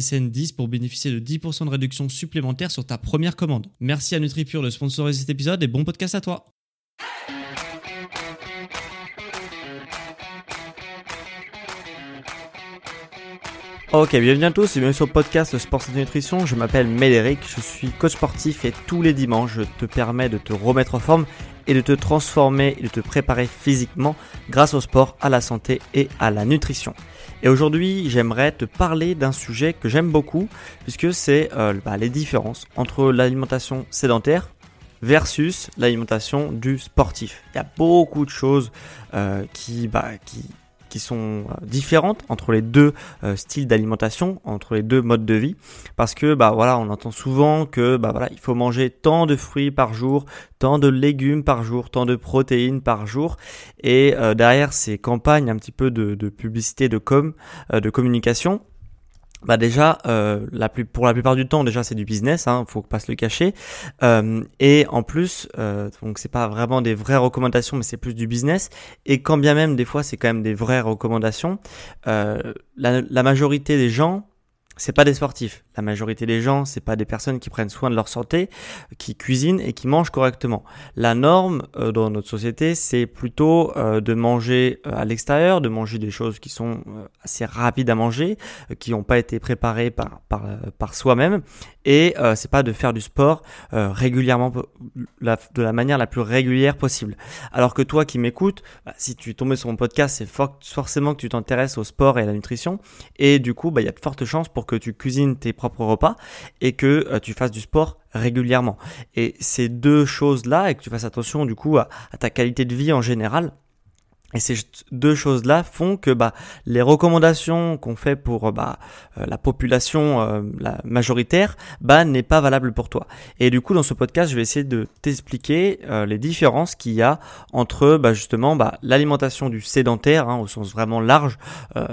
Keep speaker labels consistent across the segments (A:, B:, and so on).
A: SSN 10 pour bénéficier de 10% de réduction supplémentaire sur ta première commande. Merci à NutriPure de sponsoriser cet épisode et bon podcast à toi. Ok, bienvenue à tous et bienvenue sur le podcast Sport et Nutrition. Je m'appelle Médéric, je suis coach sportif et tous les dimanches je te permets de te remettre en forme et de te transformer et de te préparer physiquement grâce au sport, à la santé et à la nutrition. Et aujourd'hui, j'aimerais te parler d'un sujet que j'aime beaucoup, puisque c'est euh, bah, les différences entre l'alimentation sédentaire versus l'alimentation du sportif. Il y a beaucoup de choses euh, qui, bah, qui, qui sont euh, différentes entre les deux euh, styles d'alimentation, entre les deux modes de vie, parce que bah voilà, on entend souvent que bah voilà, il faut manger tant de fruits par jour, tant de légumes par jour, tant de protéines par jour, et euh, derrière ces campagnes un petit peu de, de publicité, de com, de communication, bah déjà, euh, la plus, pour la plupart du temps, déjà c'est du business, hein, faut pas se le cacher. Euh, et en plus, euh, donc c'est pas vraiment des vraies recommandations, mais c'est plus du business. Et quand bien même des fois c'est quand même des vraies recommandations, euh, la, la majorité des gens c'est pas des sportifs. La majorité des gens, c'est pas des personnes qui prennent soin de leur santé, qui cuisinent et qui mangent correctement. La norme euh, dans notre société, c'est plutôt euh, de manger euh, à l'extérieur, de manger des choses qui sont assez rapides à manger, qui n'ont pas été préparées par par, par soi-même, et c'est pas de faire du sport régulièrement, de la manière la plus régulière possible. Alors que toi qui m'écoutes, bah, si tu es tombé sur mon podcast, c'est forcément que tu t'intéresses au sport et à la nutrition, et du coup, bah, il y a de fortes chances pour que tu cuisines tes repas et que euh, tu fasses du sport régulièrement. Et ces deux choses-là, et que tu fasses attention du coup à ta qualité de vie en général, et ces deux choses-là font que bah, les recommandations qu'on fait pour bah, euh, la population euh, la majoritaire bah, n'est pas valable pour toi. Et du coup, dans ce podcast, je vais essayer de t'expliquer euh, les différences qu'il y a entre bah, justement bah, l'alimentation du sédentaire, hein, au sens vraiment large.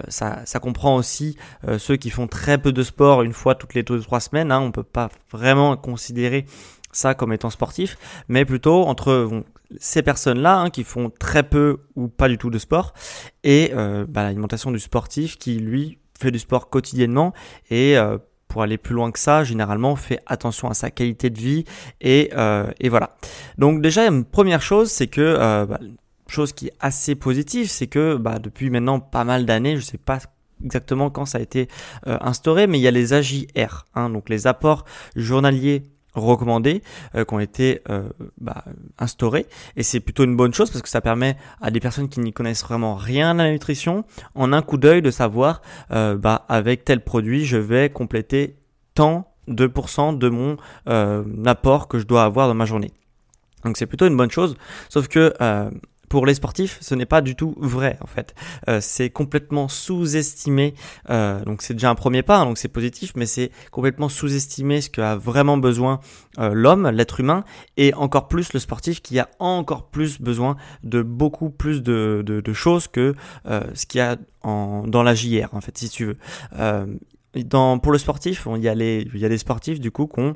A: ça, ça comprend aussi ceux qui font très peu de sport une fois toutes les deux trois semaines. Hein, on peut pas vraiment considérer ça comme étant sportif, mais plutôt entre ces personnes-là hein, qui font très peu ou pas du tout de sport et euh, bah, l'alimentation du sportif qui lui fait du sport quotidiennement et euh, pour aller plus loin que ça, généralement fait attention à sa qualité de vie et, euh, et voilà. Donc déjà une première chose, c'est que bah, chose qui est assez positive, c'est que bah, depuis maintenant pas mal d'années, je sais pas exactement quand ça a été instauré, mais il y a les AJR, hein, donc les apports journaliers recommandés euh, qui ont été euh, bah, instaurés et c'est plutôt une bonne chose parce que ça permet à des personnes qui n'y connaissent vraiment rien à la nutrition en un coup d'œil de savoir euh, bah, avec tel produit je vais compléter tant 2% de mon apport que je dois avoir dans ma journée. Donc c'est plutôt une bonne chose. Sauf que pour les sportifs, ce n'est pas du tout vrai en fait. Euh, c'est complètement sous-estimé. Euh, donc c'est déjà un premier pas, hein, donc c'est positif, mais c'est complètement sous-estimé ce qu'a vraiment besoin euh, l'homme, l'être humain, et encore plus le sportif qui a encore plus besoin de beaucoup plus de, choses que euh, ce qu'il y a dans la JR en fait, si tu veux. Euh, pour le sportif, il y, a des sportifs du coup qui ont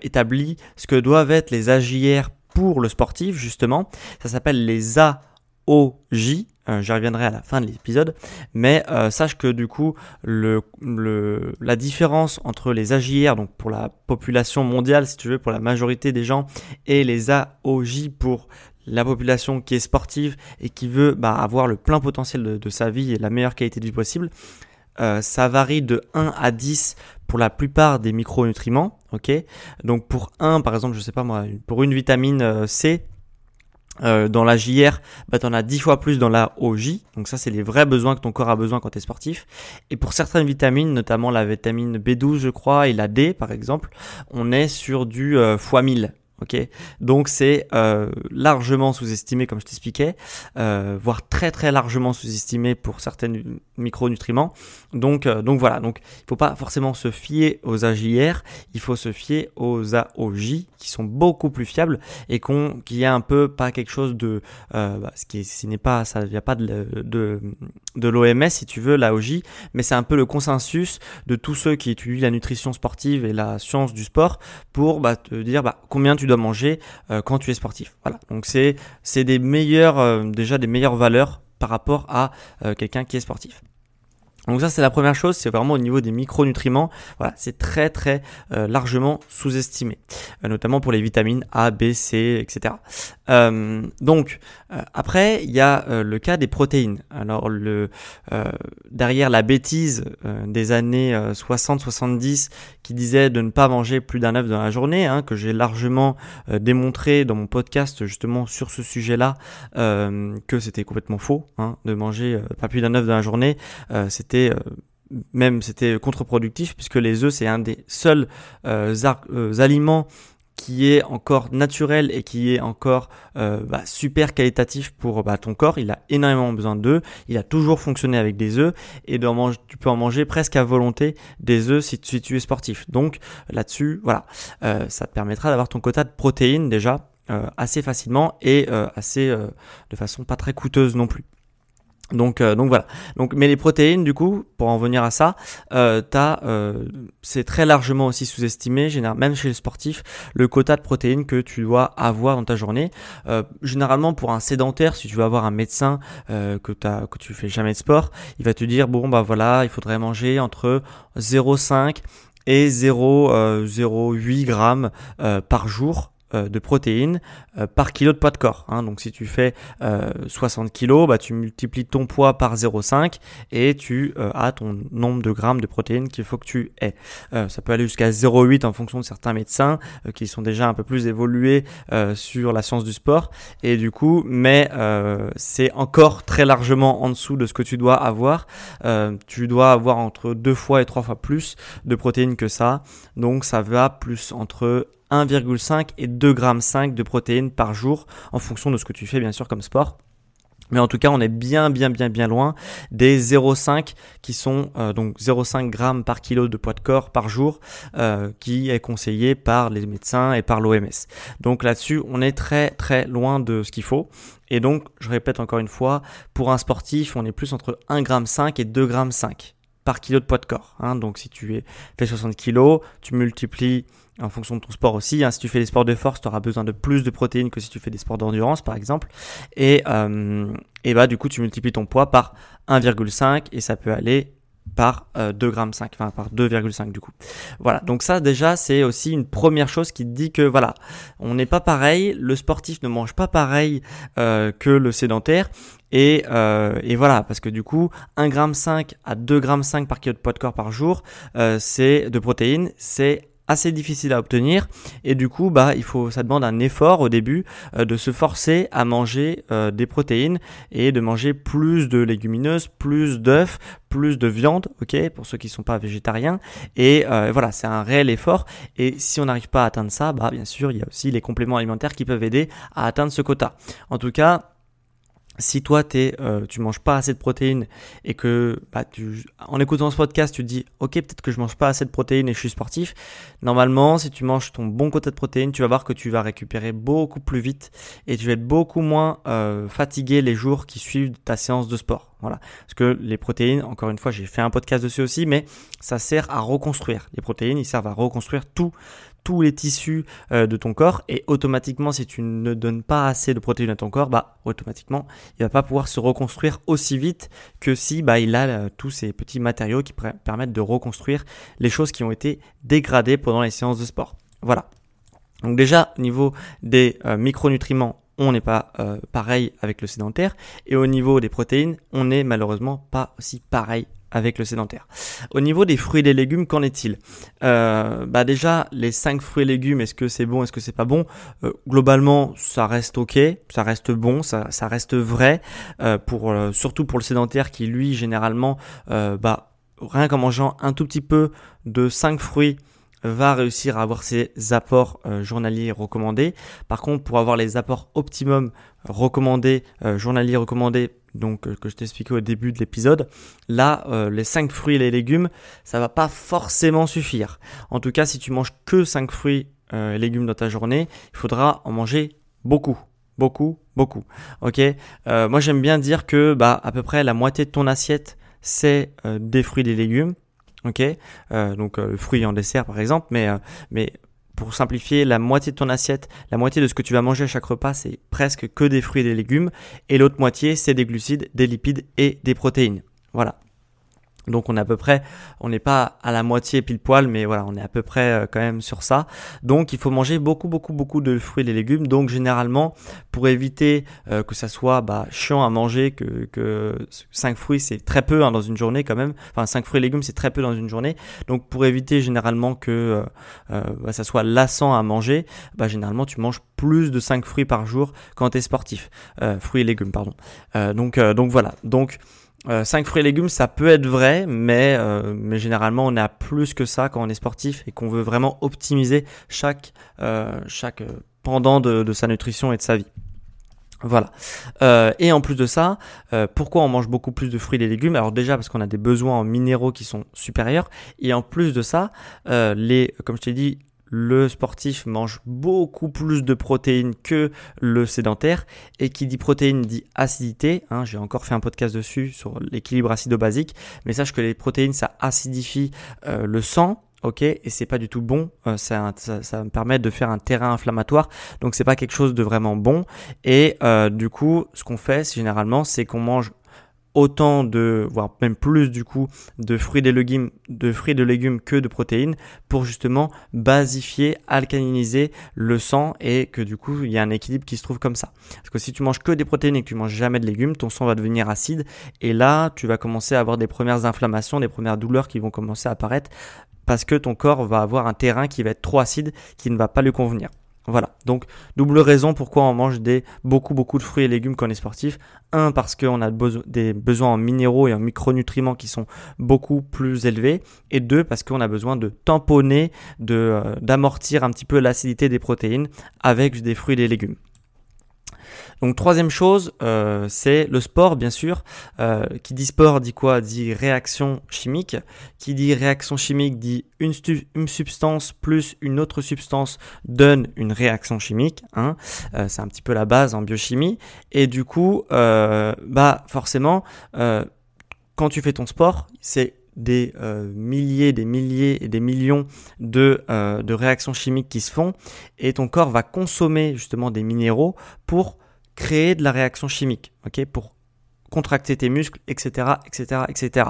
A: établi ce que doivent être les AJR pour le sportif, justement. Ça s'appelle les AOJ. Euh, J'y reviendrai à la fin de l'épisode. Mais euh, sache que du coup, la différence entre les AJR, donc pour la population mondiale, si tu veux, pour la majorité des gens, et les AOJ pour la population qui est sportive et qui veut bah, avoir le plein potentiel de, de, sa vie et la meilleure qualité de vie possible, euh, ça varie de 1 à 10 pour la plupart des micronutriments. Ok, donc pour un, par exemple, je sais pas moi, pour une vitamine C, euh, dans la JR, bah, tu en as 10 fois plus dans la OJ. Donc ça, c'est les vrais besoins que ton corps a besoin quand tu es sportif. Et pour certaines vitamines, notamment la vitamine B12, je crois, et la D, par exemple, on est sur du euh, fois 1000. Ok, donc c'est euh, largement sous-estimé comme je t'expliquais, euh, voire très très largement sous-estimé pour certains micronutriments. Donc euh, donc voilà, donc il faut pas forcément se fier aux AJR, il faut se fier aux AOJ qui sont beaucoup plus fiables et qu'on qui a un peu pas quelque chose de bah, ce qui ce n'est pas ça vient pas de de, de l'OMS si tu veux l'AOJ, mais c'est un peu le consensus de tous ceux qui étudient la nutrition sportive et la science du sport pour bah, te dire bah, combien tu dois manger euh, quand tu es sportif. Voilà. Donc c'est c'est des meilleures euh, déjà des meilleures valeurs par rapport à euh, quelqu'un qui est sportif. Donc ça c'est la première chose, c'est vraiment au niveau des micronutriments, voilà, c'est très très euh, largement sous-estimé, euh, notamment pour les vitamines A, B, C, etc. Euh, donc après il y a le cas des protéines. Alors le derrière la bêtise des années 60-70 qui disait de ne pas manger plus d'un œuf dans la journée, hein, que j'ai largement démontré dans mon podcast justement sur ce sujet-là, que c'était complètement faux, hein, de manger pas plus d'un œuf dans la journée, c'était euh, même c'était contre-productif puisque les œufs c'est un des seuls euh, euh, aliments qui est encore naturel et qui est encore bah, super qualitatif pour bah, ton corps. Il a énormément besoin d'œufs. Il a toujours fonctionné avec des œufs et tu peux en manger presque à volonté des œufs si, tu es sportif. Donc là-dessus, voilà, ça te permettra d'avoir ton quota de protéines déjà assez facilement et assez de façon pas très coûteuse non plus. Donc, euh, donc voilà. Donc, mais les protéines, du coup, pour en venir à ça, euh, euh, c'est très largement aussi sous-estimé, même chez les sportifs, le quota de protéines que tu dois avoir dans ta journée. Euh, généralement, pour un sédentaire, si tu veux avoir un médecin que t'as, que tu fais jamais de sport, il va te dire bon bah voilà, il faudrait manger entre 0,5 et 0,08 grammes par jour de protéines euh, par kilo de poids de corps. Hein. Donc si tu fais 60 euh, kg, bah, tu multiplies ton poids par 0,5 et tu as ton nombre de grammes de protéines qu'il faut que tu aies. ça peut aller jusqu'à 0,8 en fonction de certains médecins qui sont déjà un peu plus évolués sur la science du sport. Et du coup, mais c'est encore très largement en dessous de ce que tu dois avoir. tu dois avoir entre deux fois et trois fois plus de protéines que ça. Donc ça va plus entre 1,5 et 2,5 grammes de protéines par jour en fonction de ce que tu fais bien sûr comme sport. Mais en tout cas, on est bien, bien, bien, bien loin des 0,5 qui sont euh, donc 0,5 grammes par kilo de poids de corps par jour, euh, qui est conseillé par les médecins et par l'OMS. Donc là-dessus, on est très, très loin de ce qu'il faut. Et donc, je répète encore une fois, pour un sportif, on est plus entre 1,5 gramme et 2,5 grammes par kilo de poids de corps. Hein. Donc, si tu fais 60 kg, tu multiplies en fonction de ton sport aussi. Hein. Si tu fais des sports de force, tu auras besoin de plus de protéines que si tu fais des sports d'endurance, par exemple. Et, euh, et bah, du coup, tu multiplies ton poids par 1,5 et ça peut aller par euh, 2,5 grammes, enfin par 2,5 du coup. Voilà, donc ça déjà c'est aussi une première chose qui dit que voilà, on n'est pas pareil, le sportif ne mange pas pareil euh, que le sédentaire et, euh, et, voilà, parce que du coup, 1,5 g à 2,5 g par kilo de poids de corps par jour, euh, c'est de protéines, c'est assez difficile à obtenir. Et du coup bah il faut ça demande un effort au début euh, de se forcer à manger euh, des protéines et de manger plus de légumineuses, plus d'œufs, plus de viande, ok pour ceux qui sont pas végétariens. Et euh, voilà c'est un réel effort. Et si on n'arrive pas à atteindre ça bah bien sûr il y a aussi les compléments alimentaires qui peuvent aider à atteindre ce quota. En tout cas si toi t'es, euh, tu manges pas assez de protéines et que bah, en écoutant ce podcast tu te dis ok peut-être que je mange pas assez de protéines et je suis sportif. Normalement si tu manges ton bon quota de protéines tu vas voir que tu vas récupérer beaucoup plus vite et tu vas être beaucoup moins euh, fatigué les jours qui suivent ta séance de sport. Voilà. Parce que les protéines encore une fois j'ai fait un podcast dessus aussi mais ça sert à reconstruire. Les protéines ils servent à reconstruire tout tous les tissus euh, de ton corps et automatiquement si tu ne donnes pas assez de protéines à ton corps bah automatiquement il va pas pouvoir se reconstruire aussi vite que si bah il a euh, tous ces petits matériaux qui permettent de reconstruire les choses qui ont été dégradées pendant les séances de sport. Voilà. Donc déjà au niveau des euh, micronutriments on n'est pas pareil avec le sédentaire et au niveau des protéines on n'est malheureusement pas aussi pareil avec le sédentaire. Au niveau des fruits et des légumes, qu'en est-il? Euh, Bah déjà, les 5 fruits et légumes, est-ce que c'est bon, est-ce que c'est pas bon? Euh, Globalement, ça reste ok, ça reste bon, ça, ça reste vrai, euh, pour surtout pour le sédentaire qui lui généralement, bah rien qu'en mangeant un tout petit peu de 5 fruits va réussir à avoir ses apports journaliers recommandés. Par contre, pour avoir les apports optimum recommandés, journaliers recommandés donc euh, que je t'expliquais au début de l'épisode. Là, euh, les 5 fruits et les légumes, ça va pas forcément suffire. En tout cas, si tu manges que 5 fruits euh, et légumes dans ta journée, il faudra en manger beaucoup. Beaucoup, beaucoup. Ok? moi, j'aime bien dire que bah à peu près la moitié de ton assiette c'est des fruits et des légumes. Ok. donc fruits en dessert par exemple, mais mais pour simplifier, la moitié de ton assiette, la moitié de ce que tu vas manger à chaque repas, c'est presque que des fruits et des légumes. Et l'autre moitié, c'est des glucides, des lipides et des protéines. Voilà. Donc on est à peu près, on n'est pas à la moitié pile poil, mais voilà, on est à peu près euh, quand même sur ça. Donc il faut manger beaucoup, beaucoup, beaucoup de fruits et légumes. Donc généralement, pour éviter euh, que ça soit bah, chiant à manger, que, que 5 fruits c'est très peu hein, dans une journée quand même. Enfin 5 fruits et légumes c'est très peu dans une journée. Donc pour éviter généralement que euh, bah, ça soit lassant à manger, bah, généralement tu manges plus de 5 fruits par jour quand tu es sportif. fruits et légumes, pardon. donc, donc voilà. Donc 5 euh, fruits et légumes, ça peut être vrai, mais, euh, mais généralement on a plus que ça quand on est sportif et qu'on veut vraiment optimiser chaque, euh, chaque pendant de, sa nutrition et de sa vie. Voilà. et en plus de ça, pourquoi on mange beaucoup plus de fruits et légumes? Alors déjà parce qu'on a des besoins en minéraux qui sont supérieurs. Et en plus de ça, les, comme je t'ai dit, le sportif mange beaucoup plus de protéines que le sédentaire. Et qui dit protéines dit acidité. Hein, J'ai encore fait un podcast dessus sur l'équilibre acido-basique. Mais sache que les protéines, ça acidifie euh, le sang. Ok, et c'est pas du tout bon. Euh, ça, me permet de faire un terrain inflammatoire, donc c'est pas quelque chose de vraiment bon. Et euh, du coup, ce qu'on fait généralement, c'est qu'on mange autant de, voire même plus du coup, de fruits et légumes, de fruits de légumes que de protéines pour justement basifier, alcaliniser le sang et que du coup il y a un équilibre qui se trouve comme ça. Parce que si tu manges que des protéines et que tu manges jamais de légumes, ton sang va devenir acide et là tu vas commencer à avoir des premières inflammations, des premières douleurs qui vont commencer à apparaître parce que ton corps va avoir un terrain qui va être trop acide, qui ne va pas lui convenir. Voilà, donc double raison pourquoi on mange des beaucoup beaucoup de fruits et légumes quand on est sportif. Un parce qu'on a des besoins en minéraux et en micronutriments qui sont beaucoup plus élevés, et deux parce qu'on a besoin de tamponner, de euh, d'amortir un petit peu l'acidité des protéines avec des fruits et des légumes. Donc troisième chose, euh, c'est le sport, bien sûr. Euh, qui dit sport dit quoi? Dit réaction chimique. Qui dit réaction chimique dit une, substance plus une autre substance donne une réaction chimique. Hein. Euh, c'est un petit peu la base en biochimie. Et du coup, bah forcément, quand tu fais ton sport, c'est des milliers, des milliers et des millions de, réactions chimiques qui se font et ton corps va consommer justement des minéraux pour créer de la réaction chimique, ok, pour contracter tes muscles, etc., etc., etc.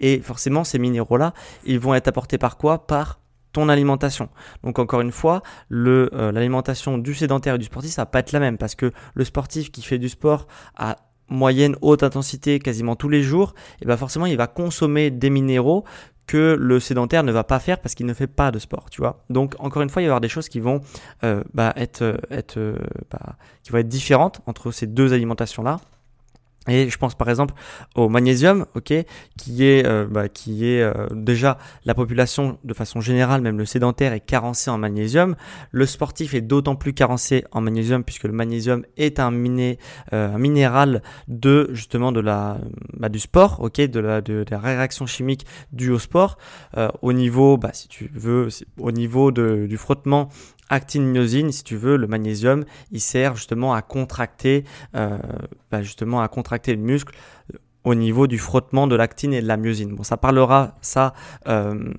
A: Et forcément, ces minéraux-là, ils vont être apportés par quoi? Par ton alimentation. Donc encore une fois, euh, l'alimentation du sédentaire et du sportif, ça va pas être la même parce que le sportif qui fait du sport à moyenne haute intensité quasiment tous les jours, et eh ben forcément il va consommer des minéraux que le sédentaire ne va pas faire parce qu'il ne fait pas de sport, tu vois. Donc encore une fois, il va y avoir des choses qui vont euh, bah, être, euh, euh, bah, qui vont être différentes entre ces deux alimentations là. Et je pense par exemple au magnésium, ok, qui est, euh, bah, qui est euh, déjà la population de façon générale, même le sédentaire est carencé en magnésium. Le sportif est d'autant plus carencé en magnésium puisque le magnésium est un, miné, euh, un minéral de justement de la, bah, du sport, ok, de la, de, la réaction chimique due au sport. au niveau, bah, si tu veux, au niveau de, du frottement actine myosine, si tu veux, le magnésium, il sert justement à contracter, euh, bah, justement à contracter le muscle euh, au niveau du frottement de l'actine et de la myosine. Bon, ça parlera ça euh,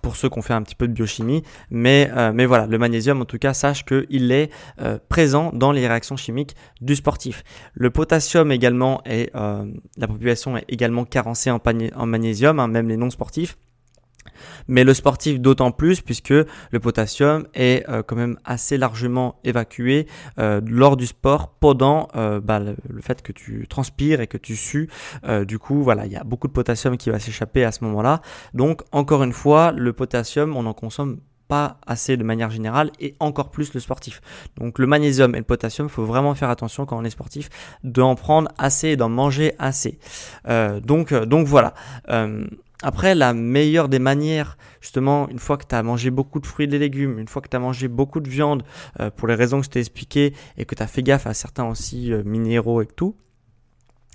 A: pour ceux qui ont fait un petit peu de biochimie, mais, mais voilà, le magnésium, en tout cas, sache qu'il est présent dans les réactions chimiques du sportif. Le potassium également, est, la population est également carencée en, magnésium, hein, même les non sportifs. Mais le sportif d'autant plus puisque le potassium est euh, quand même assez largement évacué euh, lors du sport pendant euh, bah, le, fait que tu transpires et que tu sues. du coup, voilà, il y a beaucoup de potassium qui va s'échapper à ce moment-là. Donc, encore une fois, le potassium, on en consomme pas assez de manière générale et encore plus le sportif. Donc le magnésium et le potassium, faut vraiment faire attention quand on est sportif d'en prendre assez et d'en manger assez. donc, donc voilà. Après, la meilleure des manières, justement, une fois que tu as mangé beaucoup de fruits et de légumes, une fois que tu as mangé beaucoup de viande, euh, pour les raisons que je t'ai expliquées, et que tu as fait gaffe à certains aussi euh, minéraux et tout,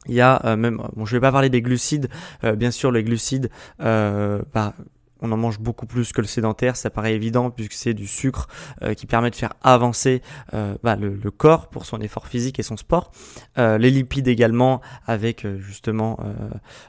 A: il y a euh, même, bon, je vais pas parler des glucides, bien sûr, les glucides, bah, on en mange beaucoup plus que le sédentaire, ça paraît évident puisque c'est du sucre euh, qui permet de faire avancer euh, bah, le, corps pour son effort physique et son sport. Euh, les lipides également avec justement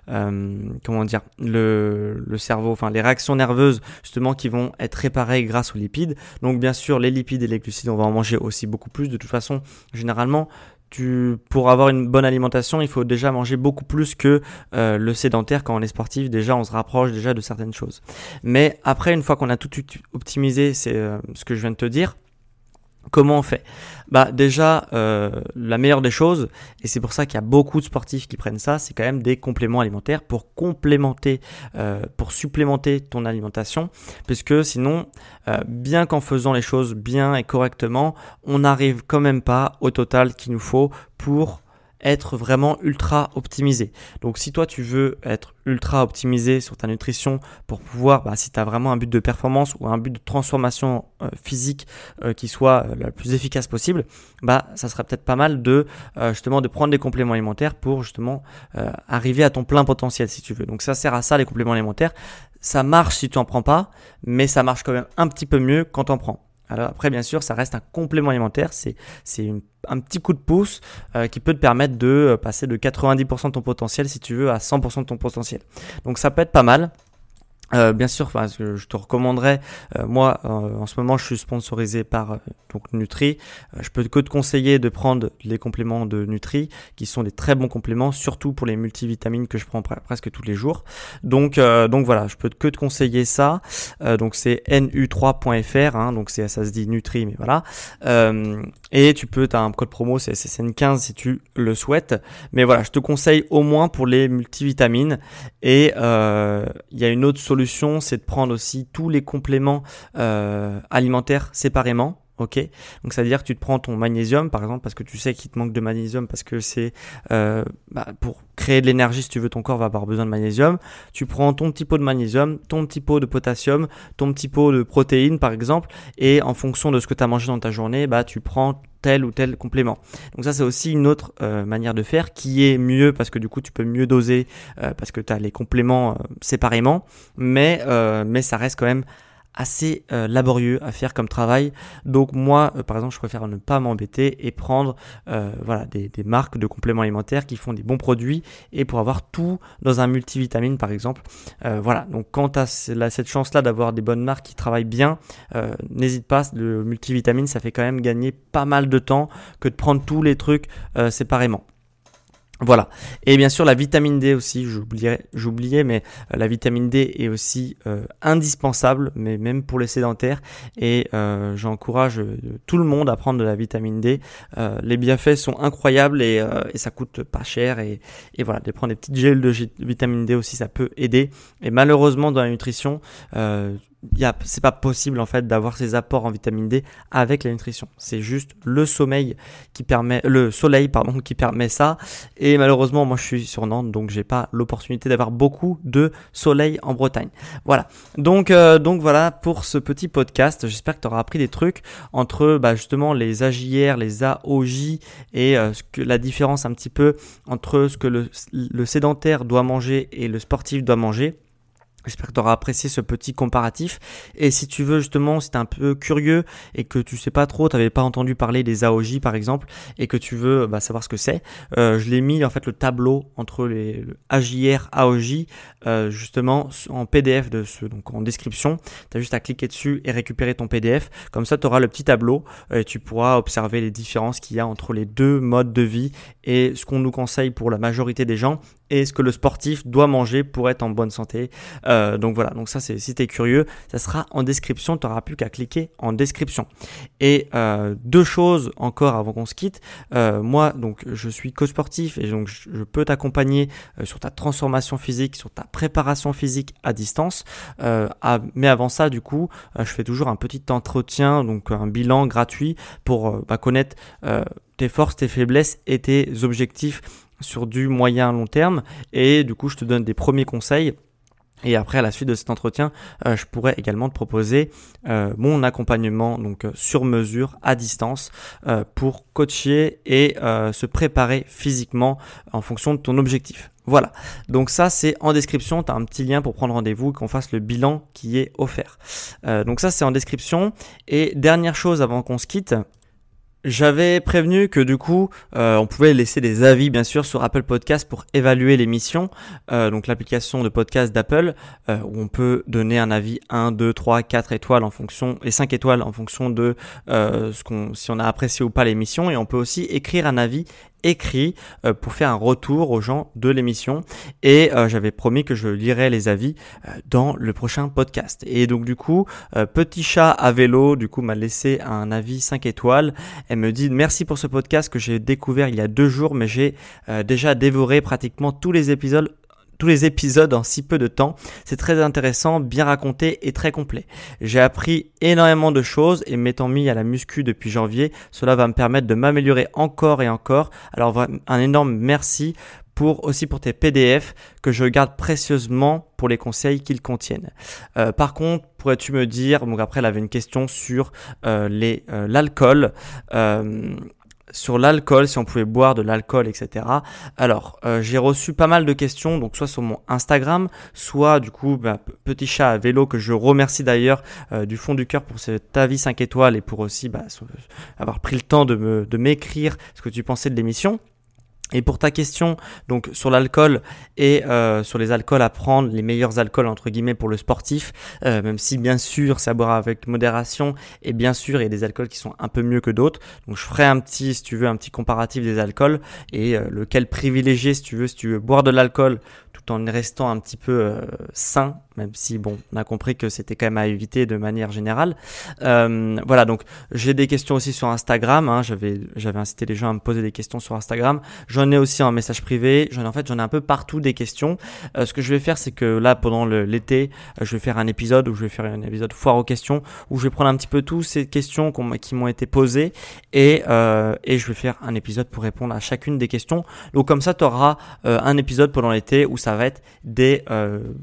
A: comment dire le, le, cerveau, enfin les réactions nerveuses justement qui vont être réparées grâce aux lipides. Donc bien sûr les lipides et les glucides on va en manger aussi beaucoup plus. De toute façon généralement tu, pour avoir une bonne alimentation, il faut déjà manger beaucoup plus que euh, le sédentaire quand on est sportif. Déjà, on se rapproche déjà de certaines choses. Mais après, une fois qu'on a tout optimisé, c'est euh, ce que je viens de te dire, Comment on fait? Bah déjà, euh, la meilleure des choses, et c'est pour ça qu'il y a beaucoup de sportifs qui prennent ça, c'est quand même des compléments alimentaires pour complémenter, euh, pour supplémenter ton alimentation, puisque sinon, euh, bien qu'en faisant les choses bien et correctement, on n'arrive quand même pas au total qu'il nous faut pour être vraiment ultra optimisé. Donc si toi tu veux être ultra optimisé sur ta nutrition pour pouvoir, bah, si tu as vraiment un but de performance ou un but de transformation euh, physique euh, qui soit euh, le plus efficace possible, bah ça serait peut-être pas mal de justement de prendre des compléments alimentaires pour justement arriver à ton plein potentiel si tu veux. Donc ça sert à ça les compléments alimentaires. Ça marche si tu en prends pas, mais ça marche quand même un petit peu mieux quand tu en prends. Alors après, bien sûr, ça reste un complément alimentaire. C'est un petit coup de pouce euh, qui peut te permettre de euh, passer de 90% de ton potentiel, si tu veux, à 100% de ton potentiel. Donc ça peut être pas mal. Euh, bien sûr, enfin, je te recommanderais. Moi, en ce moment, je suis sponsorisé par donc Nutri. je peux que te conseiller de prendre les compléments de Nutri, qui sont des très bons compléments, surtout pour les multivitamines que je prends presque tous les jours. Donc, donc voilà, je peux que te conseiller ça. donc c'est nu3.fr, hein, donc c'est ça se dit Nutri, mais voilà. et tu peux, tu as un code promo, c'est SSN15 si tu le souhaites. Mais voilà, je te conseille au moins pour les multivitamines. Et il y a une autre solution c'est de prendre aussi tous les compléments euh, alimentaires séparément. Ok, donc c'est à dire que tu te prends ton magnésium par exemple parce que tu sais qu'il te manque de magnésium parce que c'est euh, bah, pour créer de l'énergie si tu veux ton corps va avoir besoin de magnésium. Tu prends ton petit pot de magnésium, ton petit pot de potassium, ton petit pot de protéines par exemple et en fonction de ce que tu as mangé dans ta journée, bah tu prends tel ou tel complément. Donc ça c'est aussi une autre euh, manière de faire qui est mieux parce que du coup tu peux mieux doser euh, parce que tu as les compléments séparément mais mais ça reste quand même assez euh, laborieux à faire comme travail. Donc moi, euh, par exemple, je préfère ne pas m'embêter et prendre euh, voilà, des, des, marques de compléments alimentaires qui font des bons produits et pour avoir tout dans un multivitamine, par exemple. voilà, donc quand tu as cette chance-là d'avoir des bonnes marques qui travaillent bien, n'hésite pas, le multivitamine, ça fait quand même gagner pas mal de temps que de prendre tous les trucs séparément. Voilà. Et bien sûr, la vitamine D aussi, j'oubliais, mais euh, la vitamine D est aussi euh, indispensable, mais même pour les sédentaires. Et euh, j'encourage tout le monde à prendre de la vitamine D. les bienfaits sont incroyables et, ça coûte pas cher. Et, et, voilà, de prendre des petites gels de vitamine D aussi, ça peut aider. Et malheureusement, dans la nutrition, c'est pas possible en fait d'avoir ces apports en vitamine D avec la nutrition. C'est juste le sommeil qui permet, le soleil pardon, qui permet ça. Et malheureusement, moi je suis sur Nantes, donc j'ai pas l'opportunité d'avoir beaucoup de soleil en Bretagne. Voilà. Donc euh, donc voilà pour ce petit podcast. J'espère que tu auras appris des trucs entre bah, justement les AJR, les AOJ et euh, ce que la différence un petit peu entre ce que le sédentaire doit manger et le sportif doit manger. J'espère que tu auras apprécié ce petit comparatif. Et si tu veux justement, si tu un peu curieux et que tu sais pas trop, tu n'avais pas entendu parler des AOJ par exemple, et que tu veux bah, savoir ce que c'est, euh, je l'ai mis en fait le tableau entre les AJR, AOJ, euh, justement en PDF de ce, donc en description. Tu as juste à cliquer dessus et récupérer ton PDF. Comme ça, tu auras le petit tableau et tu pourras observer les différences qu'il y a entre les deux modes de vie et ce qu'on nous conseille pour la majorité des gens et ce que le sportif doit manger pour être en bonne santé. Euh, donc voilà, donc ça c'est si tu es curieux, ça sera en description, tu n'auras plus qu'à cliquer en description. Et euh, deux choses encore avant qu'on se quitte. Euh, moi donc je suis coach sportif et donc je peux t'accompagner sur ta transformation physique, sur ta préparation physique à distance. mais avant ça du coup, je fais toujours un petit entretien, donc un bilan gratuit pour bah, connaître tes forces, tes faiblesses et tes objectifs sur du moyen long terme. Et du coup, je te donne des premiers conseils. Et après, à la suite de cet entretien, euh, je pourrais également te proposer euh, mon accompagnement donc euh, sur mesure à distance pour coacher et se préparer physiquement en fonction de ton objectif. Voilà. Donc ça, c'est en description. Tu un petit lien pour prendre rendez-vous qu'on fasse le bilan qui est offert. donc ça, c'est en description. Et dernière chose avant qu'on se quitte, j'avais prévenu que du coup, euh, on pouvait laisser des avis bien sûr sur Apple Podcast pour évaluer l'émission. Euh, donc l'application de podcast d'Apple euh, où on peut donner un avis 1, 2, 3, 4 étoiles en fonction et 5 étoiles en fonction de ce qu'on si on a apprécié ou pas l'émission et on peut aussi écrire un avis écrit euh, pour faire un retour aux gens de l'émission. Et euh, j'avais promis que je lirais les avis euh, dans le prochain podcast. Et donc du coup petit chat à vélo du coup m'a laissé un avis 5 étoiles. Elle me dit merci pour ce podcast que j'ai découvert il y a deux jours mais j'ai déjà dévoré pratiquement tous les épisodes tous les épisodes en si peu de temps. C'est très intéressant, bien raconté et très complet. J'ai appris énormément de choses et m'étant mis à la muscu depuis janvier, cela va me permettre de m'améliorer encore et encore. Alors un énorme merci pour aussi pour tes PDF que je garde précieusement pour les conseils qu'ils contiennent. Euh, par contre, pourrais-tu me dire, donc après elle avait une question sur euh, les euh, l'alcool sur l'alcool, si on pouvait boire de l'alcool, etc. Alors, euh, j'ai reçu pas mal de questions, donc soit sur mon Instagram, soit du coup, bah, petit chat à vélo que je remercie d'ailleurs euh, du fond du cœur pour cet avis 5 étoiles et pour aussi bah, avoir pris le temps de m'écrire ce que tu pensais de l'émission. Et pour ta question, donc sur l'alcool et euh, sur les alcools à prendre, les meilleurs alcools entre guillemets pour le sportif, euh, même si bien sûr ça boire avec modération et bien sûr il y a des alcools qui sont un peu mieux que d'autres. Donc je ferai un petit, si tu veux, un petit comparatif des alcools et euh, lequel privilégier si tu veux, si tu veux boire de l'alcool tout en restant un petit peu sain même si bon, on a compris que c'était quand même à éviter de manière générale. Euh, voilà, donc j'ai des questions aussi sur Instagram. Hein, j'avais j'avais incité les gens à me poser des questions sur Instagram. J'en ai aussi en message privé. J'en en fait j'en ai un peu partout des questions. Euh, ce que je vais faire, c'est que là pendant l'été, euh, je vais faire un épisode où je vais faire un épisode foire aux questions où je vais prendre un petit peu toutes ces questions qui m'ont été posées et et je vais faire un épisode pour répondre à chacune des questions. Donc comme ça, tu auras un épisode pendant l'été où ça va être des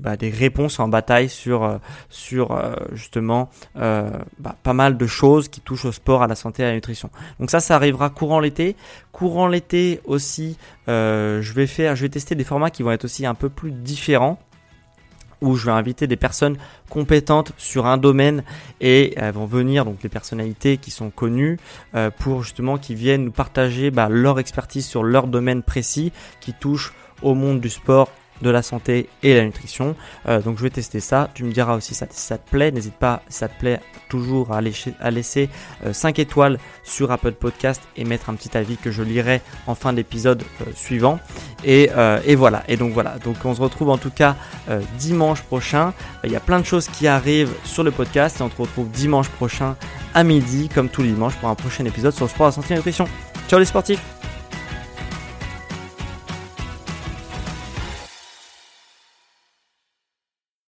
A: bah, des réponses en bataille sur, euh, sur euh, justement euh, bah, pas mal de choses qui touchent au sport, à la santé, à la nutrition. Donc ça, ça arrivera courant l'été. Courant l'été aussi, je vais faire, je vais tester des formats qui vont être aussi un peu plus différents où je vais inviter des personnes compétentes sur un domaine et elles vont venir donc des personnalités qui sont connues pour justement qui viennent nous partager bah, leur expertise sur leur domaine précis qui touche au monde du sport de la santé et la nutrition. Euh, donc je vais tester ça. Tu me diras aussi si ça, te plaît. N'hésite pas, si ça te plaît, toujours à, laisser, à laisser 5 étoiles sur Apple Podcast et mettre un petit avis que je lirai en fin d'épisode euh, suivant. Et, euh, et, voilà. Et donc voilà. Donc on se retrouve en tout cas dimanche prochain. Il y a plein de choses qui arrivent sur le podcast et on se retrouve dimanche prochain à midi, comme tous les dimanches, pour un prochain épisode sur le sport, la santé et la nutrition. Ciao les sportifs